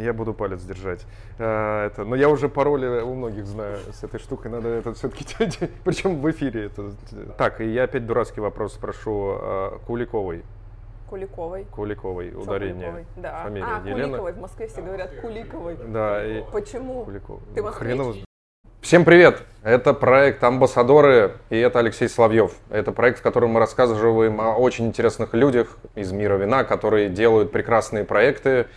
Я буду палец держать. А, это, но я уже пароли у многих знаю с этой штукой. Надо это все-таки... Причем в эфире. Это. Так, и я опять дурацкий вопрос спрошу. А, Куликовой. Куликовой. Куликовой, ударение. Куликовой, да. Фамилия а, Елена. Куликовой. В Москве все говорят Куликовой. Да. И... Почему? Куликовой. Ты москвич? Всем привет! Это проект «Амбассадоры» и это Алексей Соловьев. Это проект, в котором мы рассказываем о очень интересных людях из мира вина, которые делают прекрасные проекты,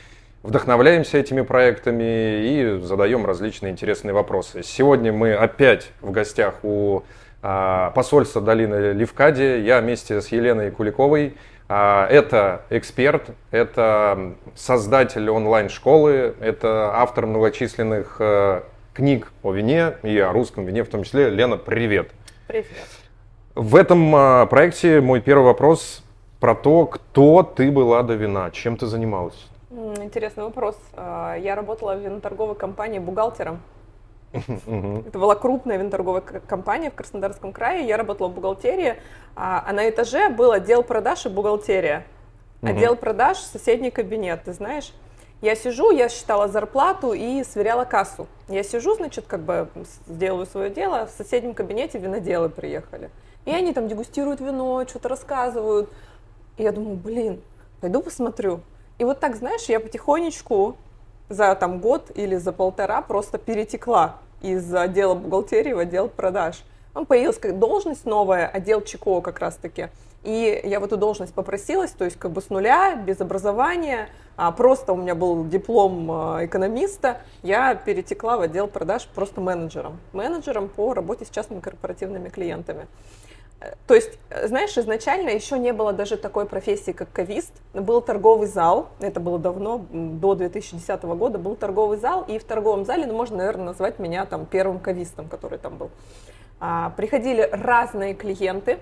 вдохновляемся этими проектами и задаем различные интересные вопросы. Сегодня мы опять в гостях у а, посольства долины Левкади. Я вместе с Еленой Куликовой. А, это эксперт, это создатель онлайн-школы, это автор многочисленных а, книг о вине и о русском вине в том числе. Лена, привет. Привет. В этом а, проекте мой первый вопрос про то, кто ты была до вина, чем ты занималась. Интересный вопрос. А, я работала в виноторговой компании бухгалтером. Это была крупная виноторговая компания в Краснодарском крае. Я работала в бухгалтерии, а, а на этаже был отдел продаж и бухгалтерия. Отдел продаж, соседний кабинет, ты знаешь. Я сижу, я считала зарплату и сверяла кассу. Я сижу, значит, как бы сделаю свое дело, в соседнем кабинете виноделы приехали. И они там дегустируют вино, что-то рассказывают. И я думаю, блин, пойду посмотрю. И вот так, знаешь, я потихонечку за там год или за полтора просто перетекла из отдела бухгалтерии в отдел продаж. Там появилась как должность новая, отдел ЧКО как раз-таки. И я в эту должность попросилась, то есть как бы с нуля, без образования, а просто у меня был диплом а, экономиста, я перетекла в отдел продаж просто менеджером. Менеджером по работе с частными корпоративными клиентами. То есть, знаешь, изначально еще не было даже такой профессии, как кавист. Был торговый зал, это было давно, до 2010 года, был торговый зал, и в торговом зале, ну, можно, наверное, назвать меня там первым кавистом, который там был. А, приходили разные клиенты,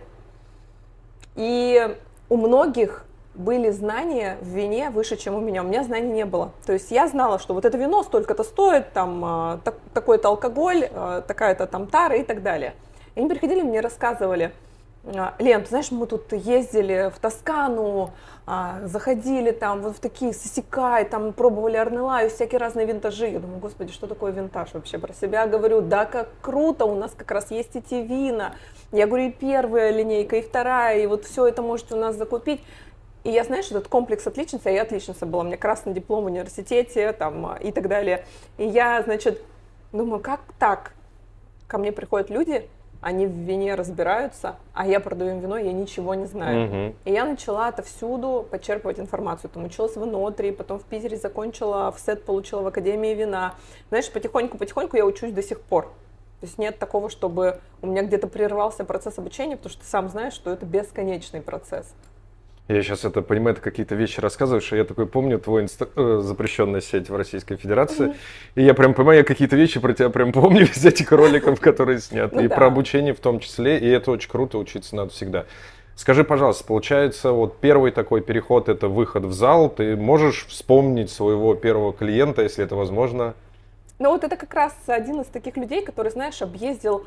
и у многих были знания в вине выше, чем у меня. У меня знаний не было. То есть я знала, что вот это вино столько-то стоит, там а, так, такой-то алкоголь, а, такая-то там тара и так далее. И они приходили, мне рассказывали, Лен, ты знаешь, мы тут ездили в Тоскану, заходили там вот в такие сосекай, там пробовали Арнелаю, всякие разные винтажи. Я думаю, господи, что такое винтаж вообще? Про себя говорю, да как круто, у нас как раз есть эти вина. Я говорю, и первая линейка, и вторая, и вот все это можете у нас закупить. И я, знаешь, этот комплекс отличницы, а я отличница была, у меня красный диплом в университете там, и так далее. И я, значит, думаю, как так? Ко мне приходят люди, они в вине разбираются, а я продаю им вино, я ничего не знаю. Угу. И я начала отовсюду подчерпывать информацию. Там училась в Инотре, потом в Питере закончила, в СЭТ получила в Академии вина. Знаешь, потихоньку-потихоньку я учусь до сих пор. То есть нет такого, чтобы у меня где-то прервался процесс обучения, потому что ты сам знаешь, что это бесконечный процесс. Я сейчас это понимаю, ты какие-то вещи рассказываешь, и я такой помню твой инста... э, запрещенная сеть в Российской Федерации, mm-hmm. и я прям понимаю, я какие-то вещи про тебя прям помню из этих роликов, которые сняты, ну и про обучение в том числе, и это очень круто, учиться надо всегда. Скажи, пожалуйста, получается, вот первый такой переход это выход в зал. Ты можешь вспомнить своего первого клиента, если это возможно? Ну вот это как раз один из таких людей, который, знаешь, объездил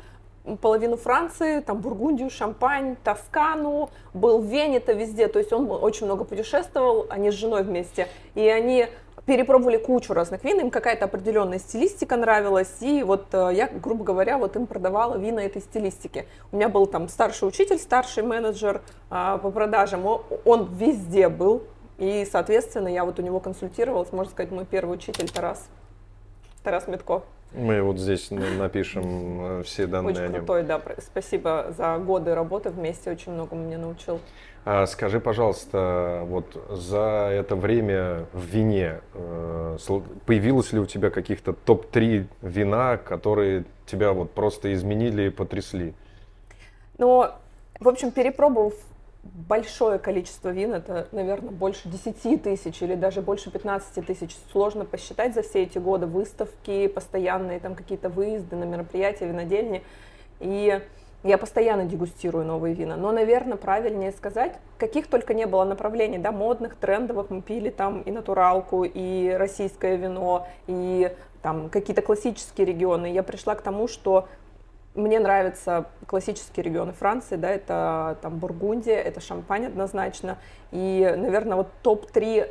половину Франции, там Бургундию, Шампань, Тоскану, был в Вене-то везде, то есть он очень много путешествовал, они с женой вместе, и они перепробовали кучу разных вин, им какая-то определенная стилистика нравилась, и вот э, я, грубо говоря, вот им продавала вина этой стилистики. У меня был там старший учитель, старший менеджер а, по продажам, он везде был, и, соответственно, я вот у него консультировалась, можно сказать, мой первый учитель Тарас, Тарас Метков. Мы вот здесь напишем э, все данные очень о нем. крутой, да. Спасибо за годы работы вместе, очень много меня научил. А скажи, пожалуйста, вот за это время в вине э, появилось ли у тебя каких-то топ-3 вина, которые тебя вот просто изменили и потрясли? Ну, в общем, перепробовав большое количество вин, это, наверное, больше 10 тысяч или даже больше 15 тысяч. Сложно посчитать за все эти годы выставки, постоянные там какие-то выезды на мероприятия, винодельни. И я постоянно дегустирую новые вина. Но, наверное, правильнее сказать, каких только не было направлений, да, модных, трендовых. Мы пили там и натуралку, и российское вино, и там какие-то классические регионы. Я пришла к тому, что мне нравятся классические регионы Франции, да, это там Бургундия, это Шампань однозначно. И, наверное, вот топ-3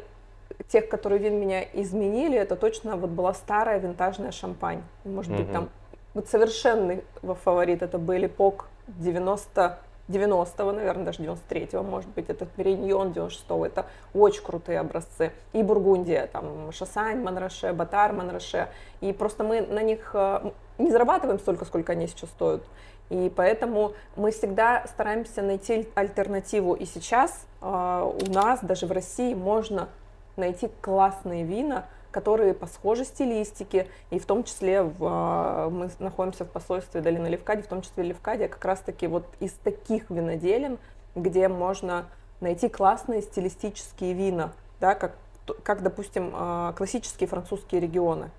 тех, которые вин меня изменили, это точно вот была старая винтажная шампань. Может mm-hmm. быть, там вот совершенный фаворит это был эпок 90 90-го, наверное, даже 93-го, может быть, это Периньон 96-го, это очень крутые образцы. И Бургундия, там, Шасань, Манраше, Батар, Манраше. И просто мы на них э, не зарабатываем столько, сколько они сейчас стоят. И поэтому мы всегда стараемся найти альтернативу. И сейчас э, у нас, даже в России, можно найти классные вина, которые по схожей стилистике, и в том числе в, а, мы находимся в посольстве Долины Левкади, в том числе Левкадия как раз-таки вот из таких виноделин, где можно найти классные стилистические вина, да, как, как допустим, а, классические французские регионы.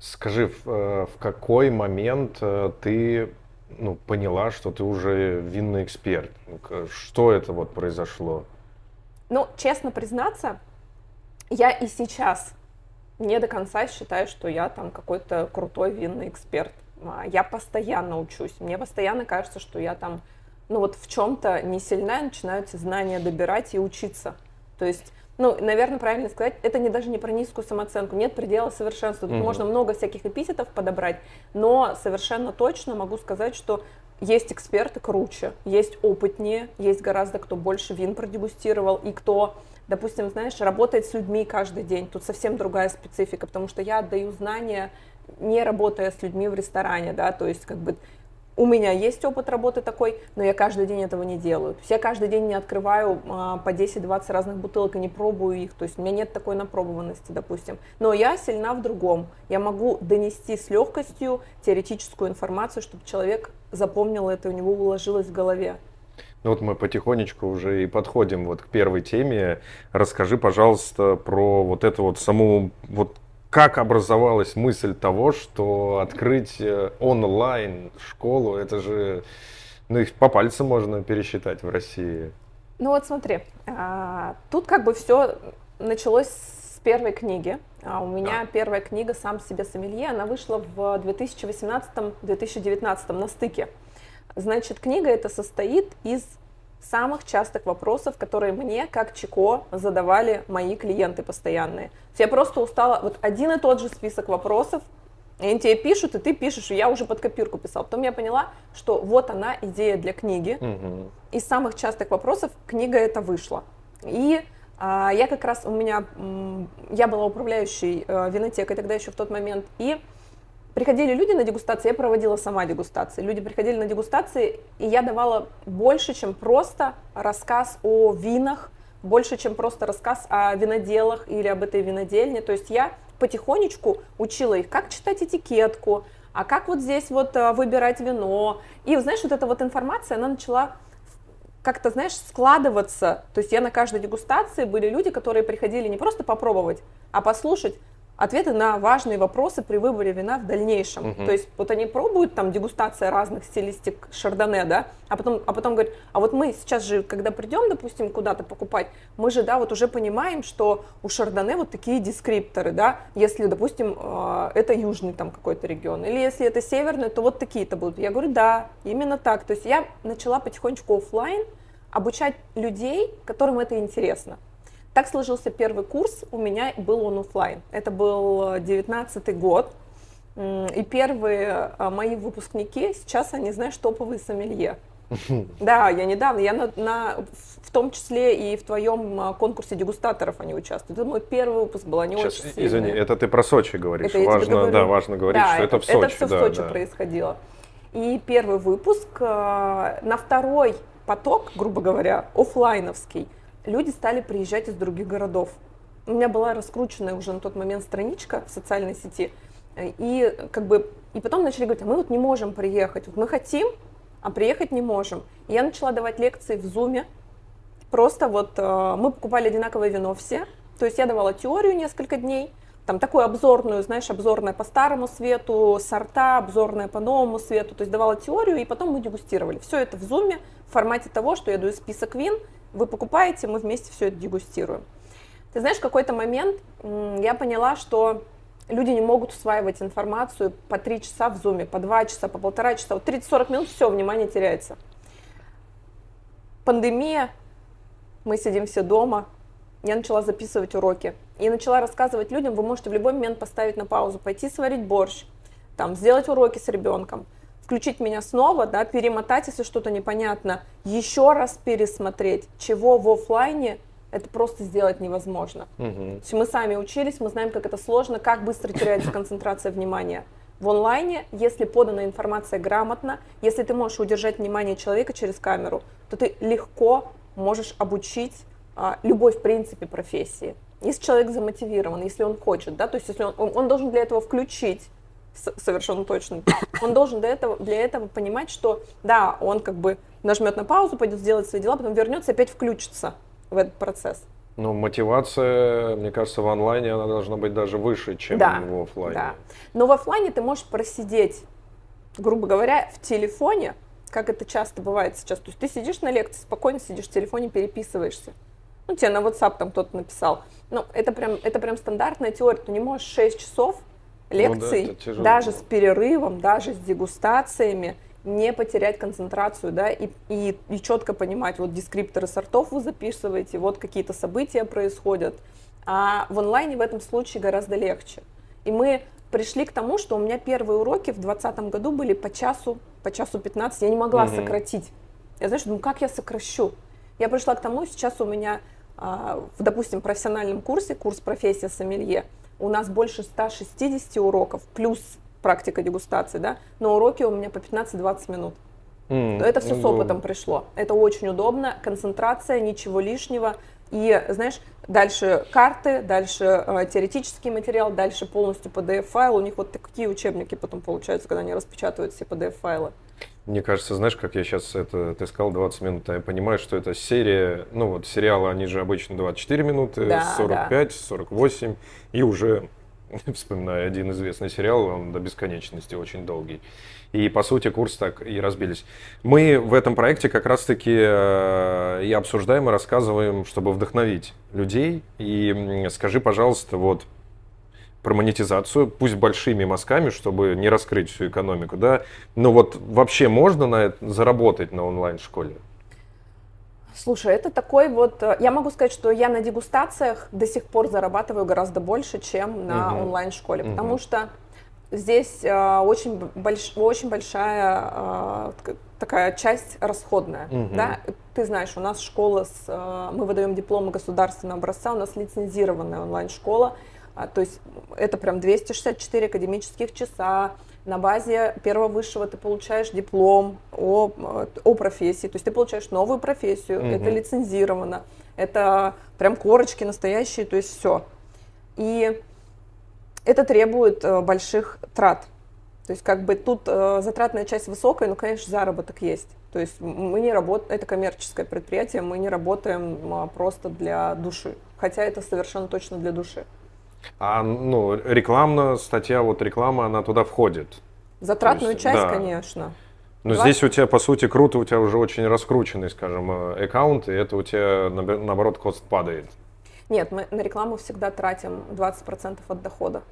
Скажи, в, э, какой момент э, ты ну, поняла, что ты уже винный эксперт? Что это вот произошло? Ну, честно признаться, я и сейчас не до конца считаю, что я там какой-то крутой винный эксперт. А, я постоянно учусь. Мне постоянно кажется, что я там, ну вот в чем-то не сильная, начинаю эти знания добирать и учиться. То есть ну, наверное, правильно сказать, это не даже не про низкую самооценку, нет предела совершенства. Тут mm можно много всяких эпитетов подобрать, но совершенно точно могу сказать, что есть эксперты круче, есть опытнее, есть гораздо кто больше вин продегустировал и кто допустим, знаешь, работает с людьми каждый день, тут совсем другая специфика, потому что я отдаю знания, не работая с людьми в ресторане, да, то есть как бы у меня есть опыт работы такой, но я каждый день этого не делаю. Я каждый день не открываю а, по 10-20 разных бутылок и не пробую их. То есть у меня нет такой напробованности, допустим. Но я сильна в другом. Я могу донести с легкостью теоретическую информацию, чтобы человек запомнил это, у него уложилось в голове. Ну вот мы потихонечку уже и подходим вот к первой теме. Расскажи, пожалуйста, про вот эту вот саму, вот как образовалась мысль того, что открыть э, онлайн школу, это же, ну их по пальцам можно пересчитать в России. Ну вот смотри, а, тут как бы все началось с первой книги. А у меня да. первая книга «Сам себе сомелье», она вышла в 2018-2019 на стыке. Значит, книга эта состоит из самых частых вопросов, которые мне, как Чико, задавали мои клиенты постоянные. Я просто устала, вот один и тот же список вопросов, и они тебе пишут, и ты пишешь, и я уже под копирку писал. Потом я поняла, что вот она идея для книги. Угу. Из самых частых вопросов книга эта вышла. И а, я как раз, у меня, я была управляющей а, винотекой тогда еще в тот момент, и приходили люди на дегустации, я проводила сама дегустации. Люди приходили на дегустации, и я давала больше, чем просто рассказ о винах, больше, чем просто рассказ о виноделах или об этой винодельне. То есть я потихонечку учила их, как читать этикетку, а как вот здесь вот э, выбирать вино. И, знаешь, вот эта вот информация, она начала как-то, знаешь, складываться. То есть я на каждой дегустации были люди, которые приходили не просто попробовать, а послушать, ответы на важные вопросы при выборе вина в дальнейшем. Угу. То есть вот они пробуют там дегустация разных стилистик шардоне, да, а потом, а потом говорят, а вот мы сейчас же, когда придем, допустим, куда-то покупать, мы же, да, вот уже понимаем, что у шардоне вот такие дескрипторы, да, если, допустим, э, это южный там какой-то регион, или если это северный, то вот такие-то будут. Я говорю, да, именно так. То есть я начала потихонечку офлайн обучать людей, которым это интересно. Так сложился первый курс, у меня был он офлайн. Это был 19 год, и первые а, мои выпускники, сейчас они, знаешь, топовые сомелье. Да, я недавно, я на, на, в том числе и в твоем а, конкурсе дегустаторов они участвуют. Это мой первый выпуск был, они Сейчас, очень сильные. Извини, это ты про Сочи говоришь. Это важно, да, важно говорить, да, что это, это в Сочи. Это все да, в Сочи да. происходило. И первый выпуск, на второй поток, грубо говоря, офлайновский, люди стали приезжать из других городов. У меня была раскрученная уже на тот момент страничка в социальной сети, и как бы и потом начали говорить, а мы вот не можем приехать, вот мы хотим, а приехать не можем. И я начала давать лекции в Зуме, просто вот э, мы покупали одинаковое вино все, то есть я давала теорию несколько дней, там такую обзорную, знаешь, обзорная по старому свету, сорта, обзорная по новому свету, то есть давала теорию, и потом мы дегустировали. Все это в зуме в формате того, что я даю список вин, вы покупаете, мы вместе все это дегустируем. Ты знаешь, в какой-то момент я поняла, что люди не могут усваивать информацию по три часа в зуме, по два часа, по полтора часа. Вот 30-40 минут, все, внимание теряется. Пандемия, мы сидим все дома, я начала записывать уроки и начала рассказывать людям, вы можете в любой момент поставить на паузу, пойти сварить борщ, там, сделать уроки с ребенком, включить меня снова, да, перемотать, если что-то непонятно, еще раз пересмотреть, чего в офлайне это просто сделать невозможно. Угу. То есть мы сами учились, мы знаем, как это сложно, как быстро теряется концентрация внимания. В онлайне, если подана информация грамотно, если ты можешь удержать внимание человека через камеру, то ты легко можешь обучить а, любой, в принципе, профессии. Если человек замотивирован, если он хочет, да, то есть если он, он, он должен для этого включить совершенно точно. Он должен для этого, для этого понимать, что да, он как бы нажмет на паузу, пойдет сделать свои дела, потом вернется и опять включится в этот процесс. Ну, мотивация, мне кажется, в онлайне она должна быть даже выше, чем да, в офлайне. Да. Но в офлайне ты можешь просидеть, грубо говоря, в телефоне, как это часто бывает сейчас. То есть ты сидишь на лекции, спокойно сидишь в телефоне, переписываешься. Ну, тебе на WhatsApp там кто-то написал. Ну, это прям, это прям стандартная теория. Ты не можешь 6 часов лекций, ну, да, даже с перерывом, даже с дегустациями, не потерять концентрацию, да, и, и, и четко понимать, вот дескрипторы сортов вы записываете, вот какие-то события происходят. А в онлайне в этом случае гораздо легче. И мы пришли к тому, что у меня первые уроки в 2020 году были по часу, по часу 15, я не могла угу. сократить. Я, знаешь, думаю, как я сокращу? Я пришла к тому, сейчас у меня, а, в, допустим, профессиональном курсе, курс профессия сомелье, у нас больше 160 уроков, плюс практика дегустации, да, но уроки у меня по 15-20 минут. Mm, это все удобно. с опытом пришло. Это очень удобно, концентрация, ничего лишнего. И, знаешь, дальше карты, дальше э, теоретический материал, дальше полностью PDF-файл. У них вот такие учебники потом получаются, когда они распечатывают все PDF-файлы. Мне кажется, знаешь, как я сейчас это, ты сказал 20 минут, а я понимаю, что это серия, ну вот сериалы, они же обычно 24 минуты, да, 45, да. 48, и уже, вспоминаю один известный сериал, он до бесконечности очень долгий. И, по сути, курс так и разбились. Мы в этом проекте как раз-таки э, и обсуждаем, и рассказываем, чтобы вдохновить людей. И скажи, пожалуйста, вот про монетизацию, пусть большими мазками, чтобы не раскрыть всю экономику, да, но вот вообще можно на это заработать на онлайн-школе? Слушай, это такой вот, э, я могу сказать, что я на дегустациях до сих пор зарабатываю гораздо больше, чем на угу. онлайн-школе, угу. потому что здесь э, очень, больш, очень большая э, такая часть расходная, угу. да, ты знаешь, у нас школа, с, э, мы выдаем дипломы государственного образца, у нас лицензированная онлайн-школа, то есть это прям 264 академических часа. На базе первого высшего ты получаешь диплом о, о профессии. То есть ты получаешь новую профессию, mm это лицензировано, это прям корочки настоящие, то есть все. И это требует э, больших трат. То есть как бы тут э, затратная часть высокая, но, конечно, заработок есть. То есть мы не работаем, это коммерческое предприятие, мы не работаем а, просто для души, хотя это совершенно точно для души. А ну, рекламная статья, вот реклама, она туда входит. Затратную есть, часть, да. конечно. Но 20... здесь у тебя, по сути, круто, у тебя уже очень раскрученный, скажем, э, аккаунт, и это у тебя, наоборот, кост падает. Нет, мы на рекламу всегда тратим 20% от дохода.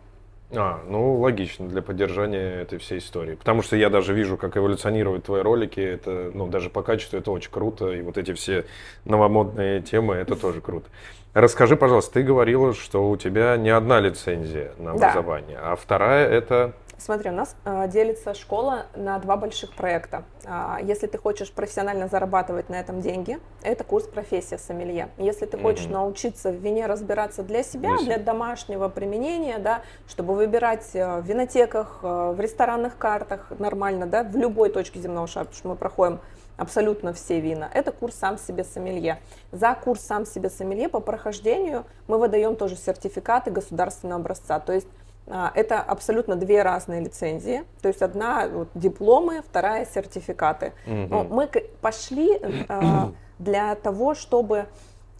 А, ну логично для поддержания этой всей истории. Потому что я даже вижу, как эволюционируют твои ролики. Это, ну, даже по качеству это очень круто. И вот эти все новомодные темы, это тоже круто. Расскажи, пожалуйста, ты говорила, что у тебя не одна лицензия на образование, да. а вторая это... Смотри, у нас э, делится школа на два больших проекта. Э, если ты хочешь профессионально зарабатывать на этом деньги, это курс профессия сомелье. Если ты хочешь mm-hmm. научиться в вине разбираться для себя, Если... для домашнего применения, да, чтобы выбирать э, в винотеках, э, в ресторанных картах нормально, да, в любой точке земного шара, потому что мы проходим абсолютно все вина. Это курс «Сам себе сомелье». За курс «Сам себе сомелье» по прохождению мы выдаем тоже сертификаты государственного образца. То есть а, это абсолютно две разные лицензии. То есть одна вот, дипломы, вторая сертификаты. Угу. мы пошли а, для того, чтобы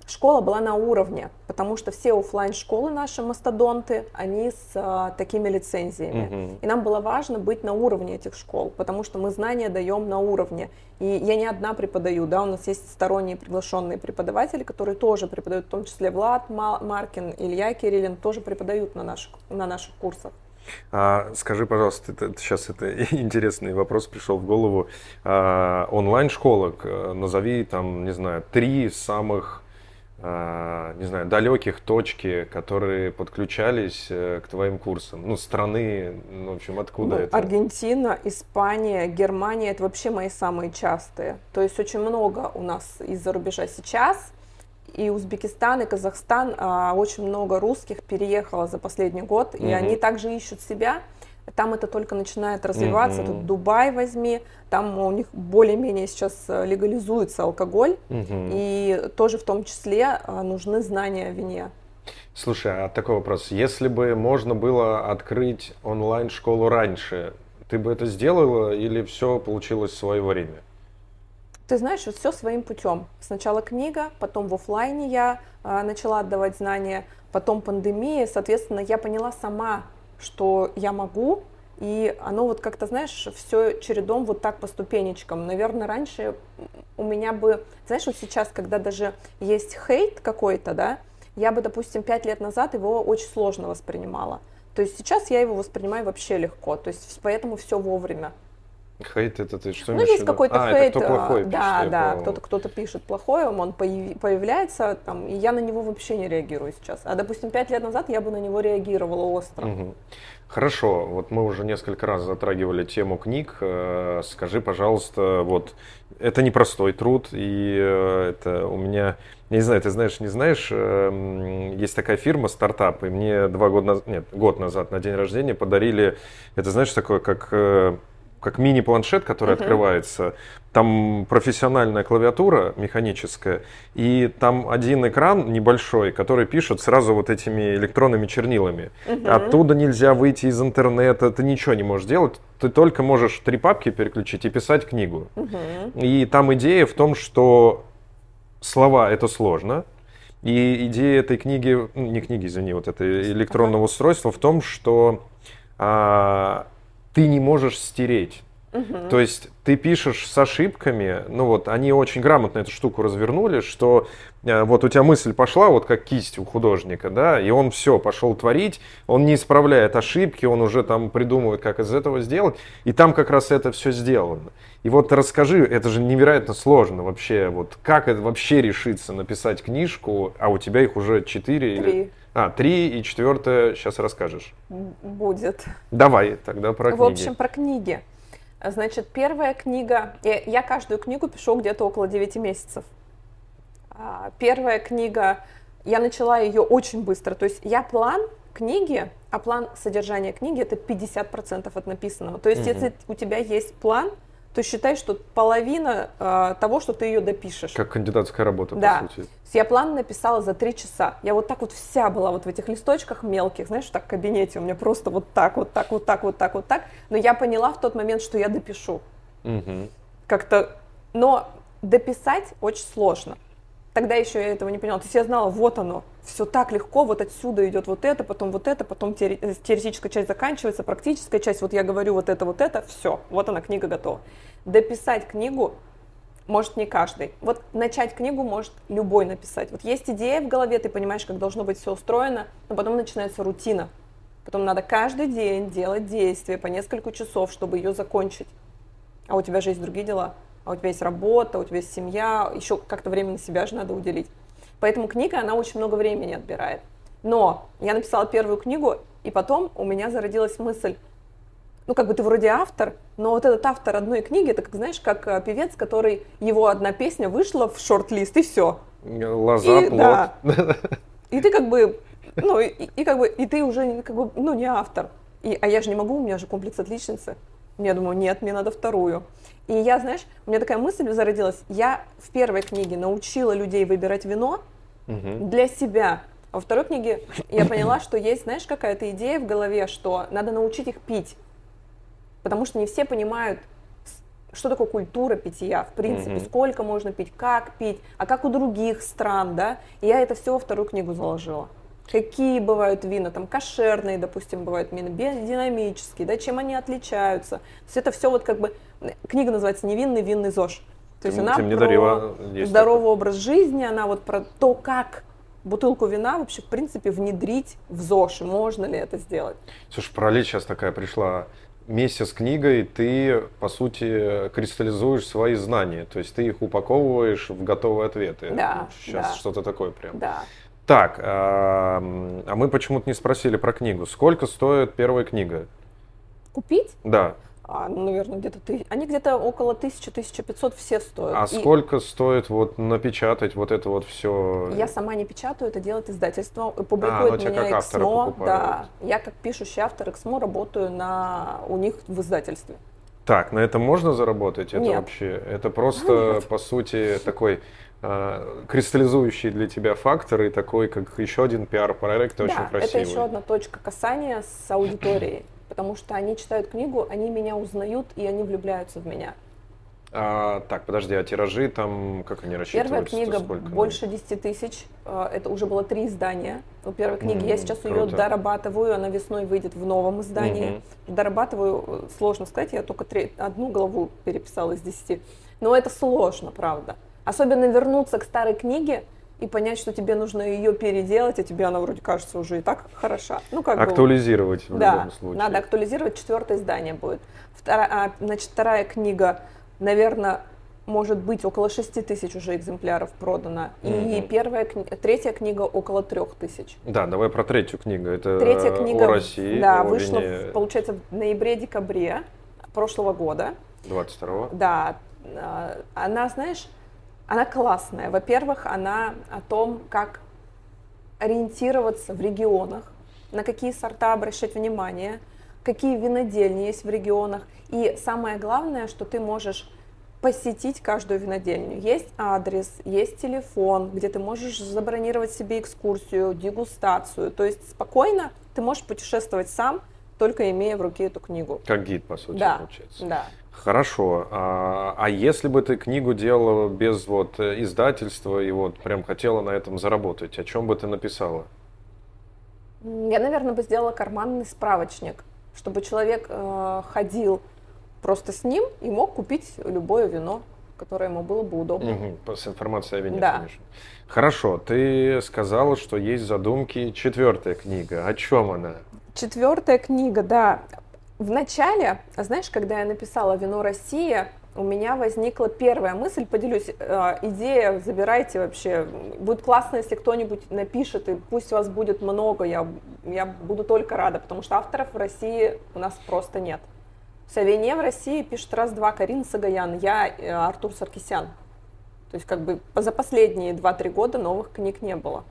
школа была на уровне, потому что все офлайн школы наши мастодонты, они с а, такими лицензиями. Угу. И нам было важно быть на уровне этих школ, потому что мы знания даем на уровне. И я не одна преподаю, да, у нас есть сторонние приглашенные преподаватели, которые тоже преподают, в том числе Влад Маркин, Илья Кириллин, тоже преподают на наших, на наших курсах. А, скажи, пожалуйста, это, сейчас это интересный вопрос пришел в голову. А, онлайн-школа, назови там, не знаю, три самых не знаю, далеких точки, которые подключались э, к твоим курсам? Ну, страны, ну, в общем, откуда ну, это? Аргентина, Испания, Германия, это вообще мои самые частые. То есть очень много у нас из-за рубежа сейчас. И Узбекистан, и Казахстан, а, очень много русских переехало за последний год, и mm они также ищут себя. Там это только начинает развиваться. mm Тут Дубай возьми, там у них более-менее сейчас э, легализуется алкоголь, mm и тоже в том числе э, нужны знания о вине. Слушай, а такой вопрос. Если бы можно было открыть онлайн-школу раньше, ты бы это сделала или все получилось в свое время? Ты знаешь, вот все своим путем. Сначала книга, потом в офлайне я э, начала отдавать знания, потом пандемия. Соответственно, я поняла сама, что я могу, и оно вот как-то, знаешь, все чередом вот так по ступенечкам. Наверное, раньше у меня бы, знаешь, вот сейчас, когда даже есть хейт какой-то, да, я бы, допустим, пять лет назад его очень сложно воспринимала. То есть сейчас я его воспринимаю вообще легко, то есть поэтому все вовремя. Хейт это ты что Ну, есть какой-то а, хейт. Это кто плохой пишет, да, да, кто-то кто-то пишет плохое, он появляется, там, и я на него вообще не реагирую сейчас. А, допустим, пять лет назад я бы на него реагировала остро. Угу. Хорошо, вот мы уже несколько раз затрагивали тему книг. Э, скажи, пожалуйста, вот это непростой труд, и э, это у меня, не знаю, ты знаешь, не знаешь, эм, есть такая фирма стартап, и мне два года назад, нет, год назад на день рождения подарили, это знаешь, такое, как э, как мини-планшет, который uh-huh. открывается. Там профессиональная клавиатура механическая, и там один экран небольшой, который пишет сразу вот этими электронными чернилами. Uh-huh. Оттуда нельзя выйти из интернета, ты ничего не можешь делать, ты только можешь три папки переключить и писать книгу. Uh-huh. И там идея в том, что слова это сложно, и идея этой книги, не книги, извини, вот это электронного устройства в том, что а, ты не можешь стереть. Угу. То есть ты пишешь с ошибками, ну вот они очень грамотно эту штуку развернули, что э, вот у тебя мысль пошла, вот как кисть у художника, да, и он все пошел творить, он не исправляет ошибки, он уже там придумывает, как из этого сделать, и там как раз это все сделано. И вот расскажи, это же невероятно сложно вообще, вот как это вообще решиться написать книжку, а у тебя их уже четыре или... А, три и четвертое сейчас расскажешь. Будет. Давай тогда про книги. В общем, про книги. Значит, первая книга, я, каждую книгу пишу где-то около 9 месяцев. А, первая книга, я начала ее очень быстро. То есть я план книги, а план содержания книги это 50% от написанного. То есть, угу. если у тебя есть план, то считай, что половина э, того, что ты ее допишешь. Как кандидатская работа, да. по сути. Я план написала за три часа. Я вот так вот вся была вот в этих листочках мелких, знаешь, так в кабинете у меня просто вот так, вот так, вот так, вот так, вот так. Но я поняла в тот момент, что я допишу. Угу. Как-то, но дописать очень сложно. Тогда еще я этого не поняла. То есть я знала, вот оно, все так легко, вот отсюда идет вот это, потом вот это, потом теоретическая часть заканчивается, практическая часть, вот я говорю вот это, вот это, все, вот она, книга готова. Дописать книгу может не каждый. Вот начать книгу может любой написать. Вот есть идея в голове, ты понимаешь, как должно быть все устроено, но потом начинается рутина. Потом надо каждый день делать действия по несколько часов, чтобы ее закончить. А у тебя же есть другие дела а у тебя есть работа, у тебя есть семья, еще как-то время на себя же надо уделить. Поэтому книга, она очень много времени отбирает. Но я написала первую книгу, и потом у меня зародилась мысль, ну, как бы ты вроде автор, но вот этот автор одной книги, это, как знаешь, как э, певец, который, его одна песня вышла в шорт-лист, и все. Лоза, и, плод. Да. И ты как бы, ну, и, и как бы, и ты уже, как бы, ну, не автор. И, а я же не могу, у меня же комплекс отличницы. Я думаю, нет, мне надо вторую. И я, знаешь, у меня такая мысль зародилась. Я в первой книге научила людей выбирать вино угу. для себя. А во второй книге я поняла, что есть, знаешь, какая-то идея в голове, что надо научить их пить. Потому что не все понимают, что такое культура питья, в принципе, mm сколько можно пить, как пить, а как у других стран, да. И я это все во вторую книгу заложила. Какие бывают вина, там кошерные, допустим, бывают вина, биодинамические, да, чем они отличаются. То есть это все вот как бы Книга называется «Невинный винный ЗОЖ». То есть она про дарила, здоровый такой. образ жизни, она вот про то, как бутылку вина вообще, в принципе, внедрить в ЗОЖ. Можно ли это сделать? Слушай, параллель сейчас такая пришла. вместе с книгой ты, по сути, кристаллизуешь свои знания, то есть ты их упаковываешь в готовые ответы. Да. Сейчас да. что-то такое прям. Да. Так, а, а мы почему-то не спросили про книгу. Сколько стоит первая книга? Купить? Да. А, ну, наверное, где-то ты... Они где-то около 1000-1500 все стоят. А И сколько стоит вот напечатать вот это вот все? Я сама не печатаю, это делает издательство. А, Публикует ну, тебя меня как Эксмо. Да. Я как пишущий автор Эксмо работаю на... у них в издательстве. Так, на этом можно заработать? Это Нет. вообще, это просто, по сути, такой а, кристаллизующий для тебя фактор и такой, как еще один пиар-проект, очень да, красивый. это еще одна точка касания с аудиторией. Потому что они читают книгу, они меня узнают и они влюбляются в меня. А, так, подожди, а тиражи там, как они Первая рассчитываются? книга Сколько? больше 10 тысяч. э, Это уже было три издания. У первой книги я М, сейчас ее круто. дорабатываю, она весной выйдет в новом издании. Мгм. Дорабатываю, э, сложно сказать, я только три- одну главу переписала из 10. Но это сложно, правда. Особенно вернуться к старой книге и понять, что тебе нужно ее переделать, а тебе она вроде кажется уже и так хороша. Ну, как бы, Актуализировать в да, любом случае. надо актуализировать, четвертое издание будет. Вторая, а, значит, вторая книга, наверное, может быть около 6 тысяч уже экземпляров продано. И Мгм. первая, третья книга около трех тысяч. Да, давай про третью книгу. Это Третья книга, о России, да, о вышла, войне в, получается, в ноябре-декабре прошлого года. 22 Да, а, она, знаешь, она классная. Во-первых, она о том, как ориентироваться в регионах, на какие сорта обращать внимание, какие винодельни есть в регионах. И самое главное, что ты можешь посетить каждую винодельню. Есть адрес, есть телефон, где ты можешь забронировать себе экскурсию, дегустацию. То есть спокойно ты можешь путешествовать сам, только имея в руке эту книгу. Как гид, по сути, Да, получается. да. Хорошо. А, а если бы ты книгу делала без вот э, издательства и вот прям хотела на этом заработать, о чем бы ты написала? Я, наверное, бы сделала карманный справочник, чтобы человек э, ходил просто с ним и мог купить любое вино, которое ему было бы удобно. По- С информацией о вине, Да. конечно. Хорошо, ты сказала, что есть задумки. Четвертая книга. О чем она? Четвертая книга, да. В начале, знаешь, когда я написала «Вино Россия», у меня возникла первая мысль, поделюсь, э, идея, забирайте вообще. Будет классно, если кто-нибудь напишет, и пусть вас будет много, я, я буду только рада, потому что авторов в России у нас просто нет. В вине в России пишет раз-два Карина Сагаян, я э, Артур Саркисян. То есть как бы за последние 2-3 года новых книг не было.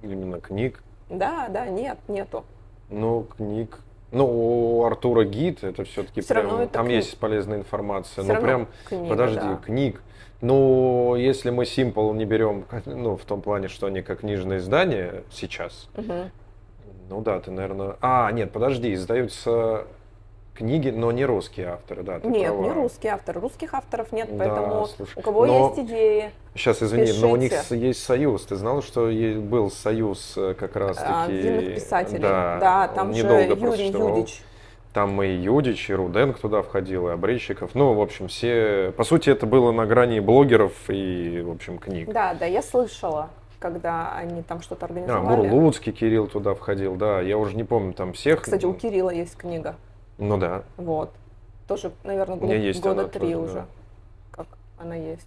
Именно книг. Да, да, нет, нету. Ну, книг. Ну, у Артура гид, это все-таки Всё прям, это там книга. есть полезная информация. Ну, равно прям, книга, подожди, да. книг. Ну, если мы Simple не берем, ну, в том плане, что они как книжное издание сейчас, Мгм. ну да, ты, наверное... А, нет, подожди, издаются книги, но не русские авторы, да, ты Нет, права. не русский автор. Русских авторов нет, Да, поэтому слушай, у кого но- есть идеи, Сейчас, извини, но у них Пишите. есть союз. Ты знал, что был союз э, как раз-таки... а, винных писателей. Да, там он же Юрий. Юдич. Там и Юдич, и Руденк туда входил, и Обрейщиков. Ну, в общем, все... По сути, это было на грани блогеров и, в общем, книг. Да, да, я слышала, когда они там что-то А, организовали. Бурлуцкий Кирилл туда входил, да. Я уже не помню там всех. Кстати, у Кирилла есть книга. Ну да. Вот. Тоже, наверное, год- есть года три тоже, уже, да. как она есть.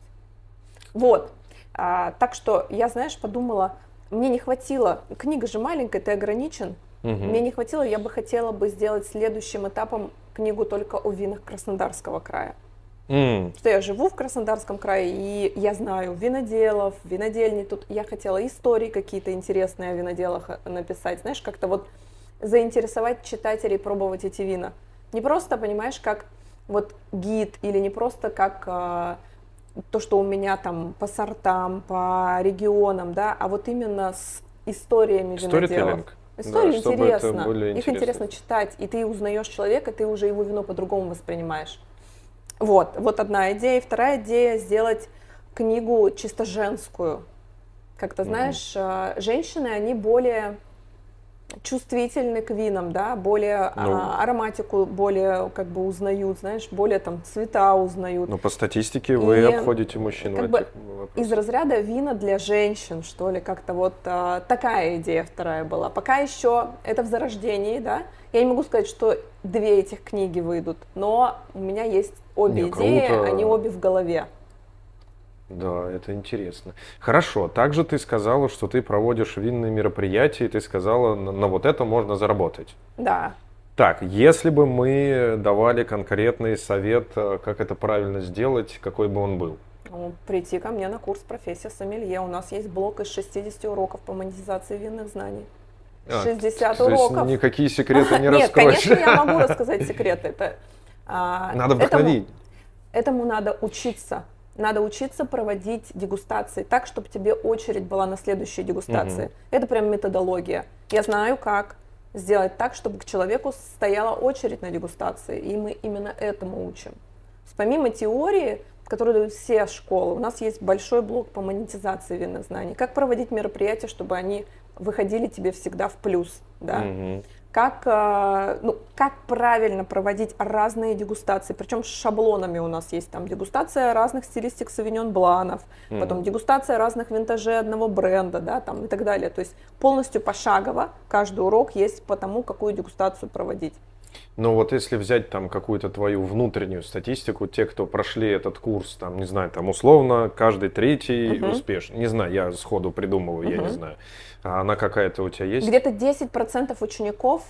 Вот. А, так что я, знаешь, подумала, мне не хватило, книга же маленькая, ты ограничен, Мгм. Мне не хватило, я бы хотела бы сделать следующим этапом книгу только о винах Краснодарского края. М, Что я живу в Краснодарском крае, и я знаю виноделов, винодельни. Тут я хотела истории какие-то интересные о виноделах э, написать. Знаешь, как-то вот заинтересовать читателей пробовать эти вина. Не просто, понимаешь, как вот гид, или не просто как а, то, что у меня там по сортам, по регионам, да, а вот именно с историями виноделов. Истории Да, были Их интересно читать, и ты узнаешь человека, ты уже его вино по-другому воспринимаешь. Вот, вот одна идея. Вторая идея сделать книгу чисто женскую. Как-то, знаешь, э, женщины, они более чувствительны к винам, да, более ну, а, ароматику более как бы узнают, знаешь, более там цвета узнают. Но по статистике вы и, обходите мужчин как бы из разряда вина для женщин, что ли, как-то вот а, такая идея вторая была. Пока еще это в зарождении, да. Я не могу сказать, что две этих книги выйдут, но у меня есть обе не, идеи, круто. они обе в голове. Да, это интересно. Хорошо, также ты сказала, что ты проводишь винные мероприятия, и ты сказала, на, на вот это можно заработать. Да. Так, если бы мы давали конкретный совет, э, как это правильно сделать, какой бы он был? Ну, прийти ко мне на курс профессия сомелье. У нас есть блок из 60 уроков по монетизации винных знаний. 60 а, уроков. То есть никакие секреты не раскроешь? Нет, конечно, я могу рассказать секреты. Это, а, надо вдохновить. Этому, этому надо учиться. Надо учиться проводить дегустации так, чтобы тебе очередь была на следующей дегустации. Угу. Это прям методология. Я знаю, как сделать так, чтобы к человеку стояла очередь на дегустации, и мы именно этому учим. Помимо теории, которую дают все школы, у нас есть большой блок по монетизации винных знаний. Как проводить мероприятия, чтобы они выходили тебе всегда в плюс, да? Угу как, э, ну, как правильно проводить разные дегустации, причем с шаблонами у нас есть там дегустация разных стилистик савиньон бланов, mm-hmm. потом дегустация разных винтажей одного бренда, да, там и так далее. То есть полностью пошагово каждый урок есть по тому, какую дегустацию проводить. Но вот если взять там какую-то твою внутреннюю статистику, те, кто прошли этот курс, там, не знаю, там условно каждый третий uh-huh. успешный, не знаю, я сходу придумываю, uh-huh. я не знаю, а она какая-то у тебя есть? Где-то 10% учеников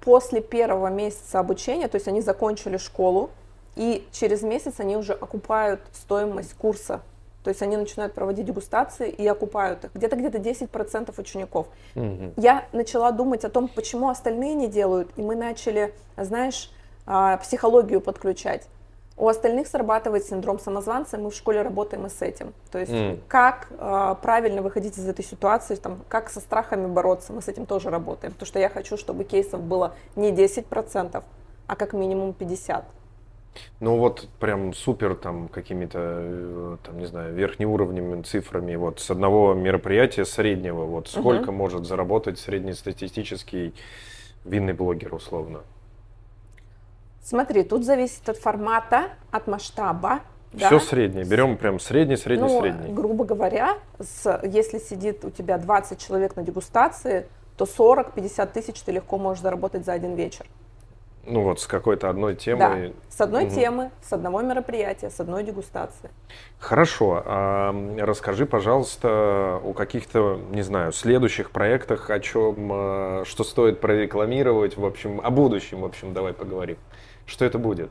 после первого месяца обучения, то есть они закончили школу, и через месяц они уже окупают стоимость курса то есть они начинают проводить дегустации и окупают их. Где-то где-то 10% учеников. Угу. Я начала думать о том, почему остальные не делают, и мы начали, знаешь, а, психологию подключать. У остальных срабатывает синдром самозванца, мы в школе работаем и с этим. То есть mm. как э, правильно выходить из этой ситуации, там, как со страхами бороться, мы с этим тоже работаем. Потому что я хочу, чтобы кейсов было не 10%, а как минимум 50%. Ну вот прям супер там какими-то, э, там не знаю, верхнеуровневыми цифрами. Вот с одного мероприятия среднего, вот сколько угу. может заработать среднестатистический винный блогер условно? Смотри, тут зависит от формата, от масштаба. Все да? среднее. Берем прям средний, средний, ну, средний. Грубо говоря, с, если сидит у тебя 20 человек на дегустации, то 40-50 тысяч ты легко можешь заработать за один вечер. Ну вот с какой-то одной темой. Да, с одной угу. темы, с одного мероприятия, с одной дегустации. Хорошо. А расскажи, пожалуйста, о каких-то, не знаю, следующих проектах, о чем, а, что стоит прорекламировать, в общем, о будущем, в общем, давай поговорим. Что это будет?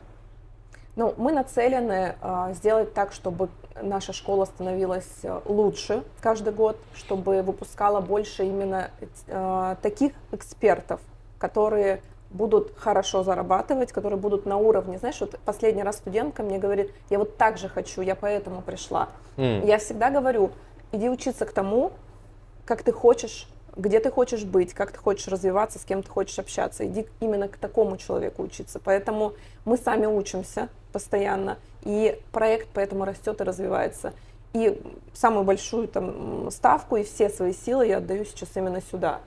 Ну, мы нацелены э, сделать так, чтобы наша школа становилась лучше каждый год, чтобы выпускала больше именно э, таких экспертов, которые будут хорошо зарабатывать, которые будут на уровне. Знаешь, вот последний раз студентка мне говорит, я вот так же хочу, я поэтому пришла. Mm. Я всегда говорю, иди учиться к тому, как ты хочешь, где ты хочешь быть, как ты хочешь развиваться, с кем ты хочешь общаться. Иди именно к такому человеку учиться. Поэтому мы сами учимся постоянно, и проект поэтому растет и развивается. И самую большую там ставку и все свои силы я отдаю сейчас именно сюда.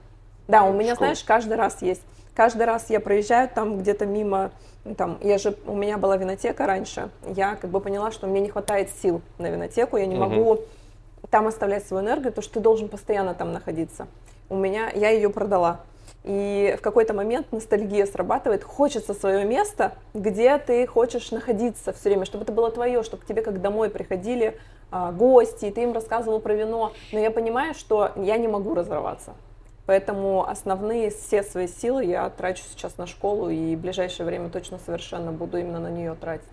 Да, у меня, Школа. знаешь, каждый раз есть каждый раз я проезжаю там где-то мимо, там, я же, у меня была винотека раньше, я как бы поняла, что мне не хватает сил на винотеку, я не угу. могу там оставлять свою энергию, потому что ты должен постоянно там находиться. У меня, я ее продала. И в какой-то момент ностальгия срабатывает, хочется свое место, где ты хочешь находиться все время, чтобы это было твое, чтобы к тебе как домой приходили а, гости, и ты им рассказывал про вино. Но я понимаю, что я не могу разорваться. Поэтому основные все свои силы я трачу сейчас на школу и в ближайшее время точно совершенно буду именно на нее тратить.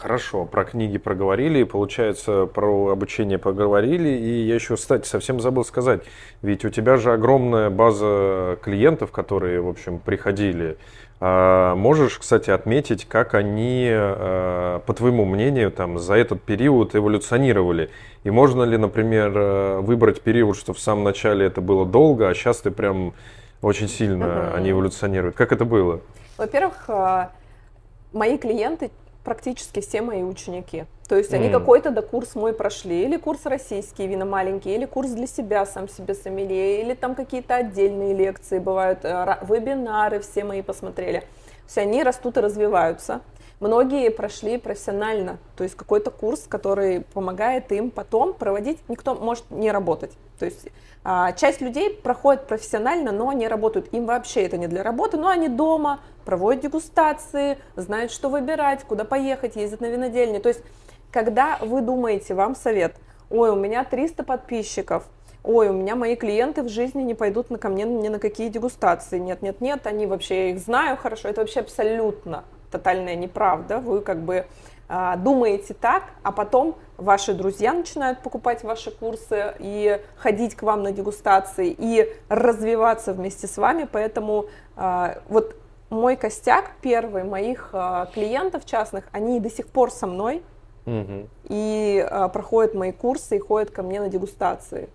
Хорошо, про книги проговорили, получается, про обучение поговорили, и я еще, кстати, совсем забыл сказать, ведь у тебя же огромная база клиентов, которые, в общем, приходили. А можешь, кстати, отметить, как они, а, по твоему мнению, там, за этот период эволюционировали? И можно ли, например, э, выбрать период, что в самом начале это было долго, а сейчас ты прям очень сильно они эволюционируют? Как это было? Во-первых, мои клиенты практически все мои ученики. То есть они mm. какой-то да курс мой прошли, или курс российские вина маленькие, или курс для себя сам себе сомелье, или там какие-то отдельные лекции бывают, э, вебинары все мои посмотрели. То есть они растут и развиваются. Многие прошли профессионально, то есть какой-то курс, который помогает им потом проводить, никто может не работать. То есть а, часть людей проходит профессионально, но не работают. Им вообще это не для работы, но они дома проводят дегустации, знают, что выбирать, куда поехать, ездят на винодельни. То есть когда вы думаете, вам совет, ой, у меня 300 подписчиков, ой, у меня мои клиенты в жизни не пойдут на ко мне ни на какие дегустации. Нет, нет, нет, они вообще, я их знаю хорошо. Это вообще абсолютно тотальная неправда. Вы как бы а, думаете так, а потом ваши друзья начинают покупать ваши курсы и ходить к вам на дегустации и развиваться вместе с вами. Поэтому а, вот мой костяк первый моих а, клиентов частных, они до сих пор со мной, угу. и проходят мои курсы и ходят ко мне на дегустации.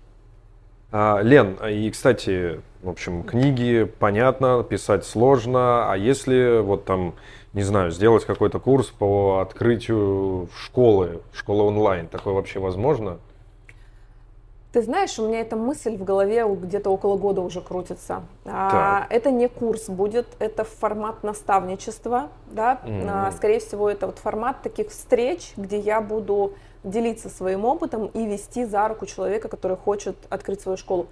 Лен, и, кстати, в общем, книги, понятно, писать сложно, а если вот там, не знаю, сделать какой-то курс по открытию школы, школы онлайн, такое вообще возможно? Ты знаешь, у меня эта мысль в голове где-то около года уже крутится. А, это не курс будет, это формат наставничества, да. Mm-hmm. А, скорее всего, это вот формат таких встреч, где я буду делиться своим опытом и вести за руку человека, который хочет открыть свою школу.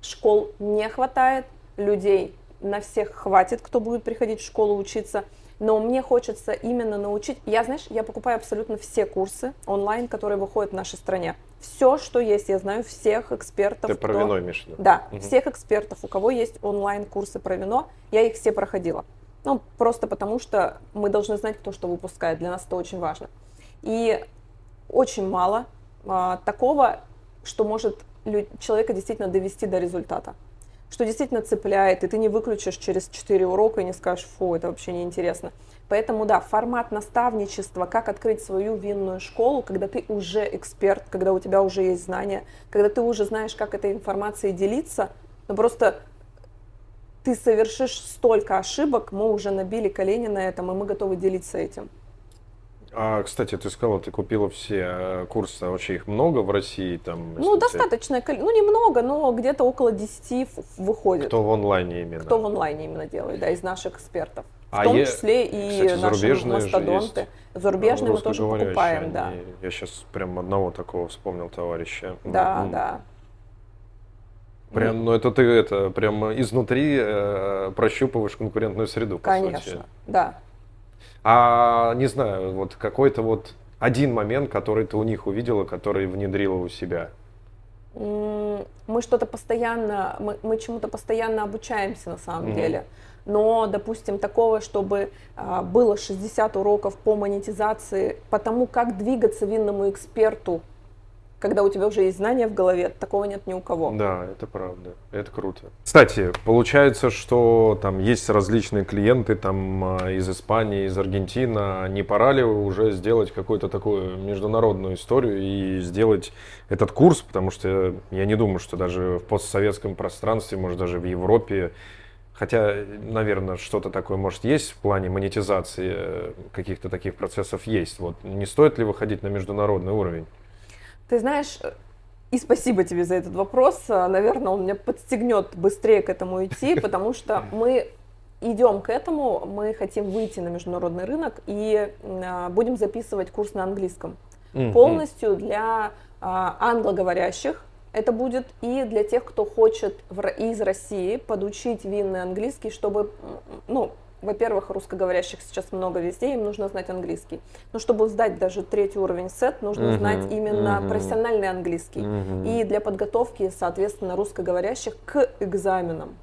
Школ не хватает, людей на всех хватит, кто будет приходить в школу учиться но мне хочется именно научить. Я, знаешь, я покупаю абсолютно все курсы онлайн, которые выходят в нашей стране. Все, что есть, я знаю всех экспертов. Ты про вино имеешь в виду? Да, угу. всех экспертов, у кого есть онлайн-курсы про вино, я их все проходила. Ну, просто потому что мы должны знать, кто что выпускает. Для нас это очень важно. И очень мало а, такого, что может человека действительно довести до результата что действительно цепляет, и ты не выключишь через 4 урока и не скажешь, фу, это вообще неинтересно. Поэтому, да, формат наставничества, как открыть свою винную школу, когда ты уже эксперт, когда у тебя уже есть знания, когда ты уже знаешь, как этой информацией делиться, но просто ты совершишь столько ошибок, мы уже набили колени на этом, и мы готовы делиться этим. А, кстати, ты сказала, ты купила все э, курсы, вообще их много в России? Там, ну, достаточное количество, ну, немного, но где-то около 10 выходит. Кто в онлайне именно? Кто в онлайне именно делает, да, из наших экспертов. В а том е... числе и кстати, наши мастодонты. Зарубежные мы тоже покупаем, они... да. Я сейчас прям одного такого вспомнил товарища. Да, mm. да. Прям, ну это ты это прям изнутри э, прощупываешь конкурентную среду. Конечно, сути. да. А не знаю, вот какой-то вот один момент, который ты у них увидела, который внедрила у себя? Мы что-то постоянно, мы, мы чему-то постоянно обучаемся на самом mm-hmm. деле. Но, допустим, такого, чтобы а, было 60 уроков по монетизации, по тому, как двигаться винному эксперту когда у тебя уже есть знания в голове, такого нет ни у кого. Да, это правда, это круто. Кстати, получается, что там есть различные клиенты там а, из Испании, из Аргентины, не пора ли уже сделать какую-то такую международную историю и сделать этот курс, потому что я не думаю, что даже в постсоветском пространстве, может даже в Европе Хотя, наверное, что-то такое, может, есть в плане монетизации э, каких-то таких процессов есть. Вот не стоит ли выходить на международный уровень? Ты знаешь, и спасибо тебе за этот вопрос. Наверное, он меня подстегнет быстрее к этому идти, потому что мы идем к этому, мы хотим выйти на международный рынок и а, будем записывать курс на английском. Полностью для а, англоговорящих это будет и для тех, кто хочет в, из России подучить винный английский, чтобы ну, во-первых, русскоговорящих сейчас много везде, им нужно знать английский. Но чтобы сдать даже третий уровень сет, нужно uh-huh, знать именно uh-huh. профессиональный английский. Uh-huh. И для подготовки, соответственно, русскоговорящих к экзаменам.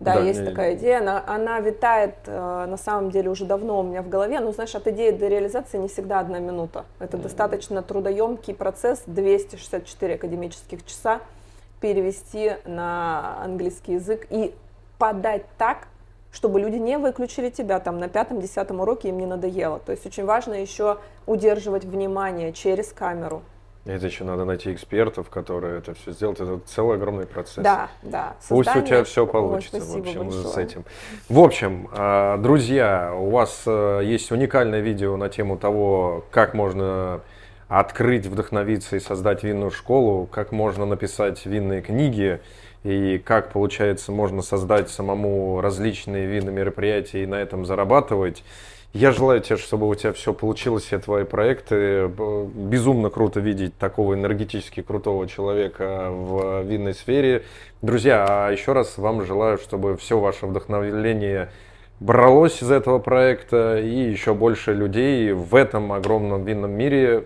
Да, да есть не, такая идея, она, она витает э, на самом деле уже давно у меня в голове, но знаешь, от идеи до реализации не всегда одна минута. Это mm достаточно трудоемкий процесс, 264 академических часа перевести на английский язык и подать так, чтобы люди не выключили тебя там на пятом-десятом уроке, им не надоело. То есть очень важно еще удерживать внимание через камеру. Это еще надо найти экспертов, которые это все сделают. Это целый огромный процесс. Да, да. Пусть у тебя все получится, Ой, в общем, большое. с этим. В общем, а, друзья, у вас э, есть уникальное видео на тему того, как можно открыть, вдохновиться и создать винную школу, как можно написать винные книги и как, получается, можно создать самому различные винные мероприятия и на этом зарабатывать. Я желаю тебе, чтобы у тебя все получилось, все твои проекты. Безумно круто видеть такого энергетически крутого человека в винной сфере. Друзья, а еще раз вам желаю, чтобы все ваше вдохновление бралось из этого проекта и еще больше людей в этом огромном винном мире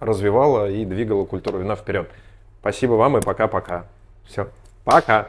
развивало и двигало культуру вина вперед. Спасибо вам и пока-пока. Все, пока.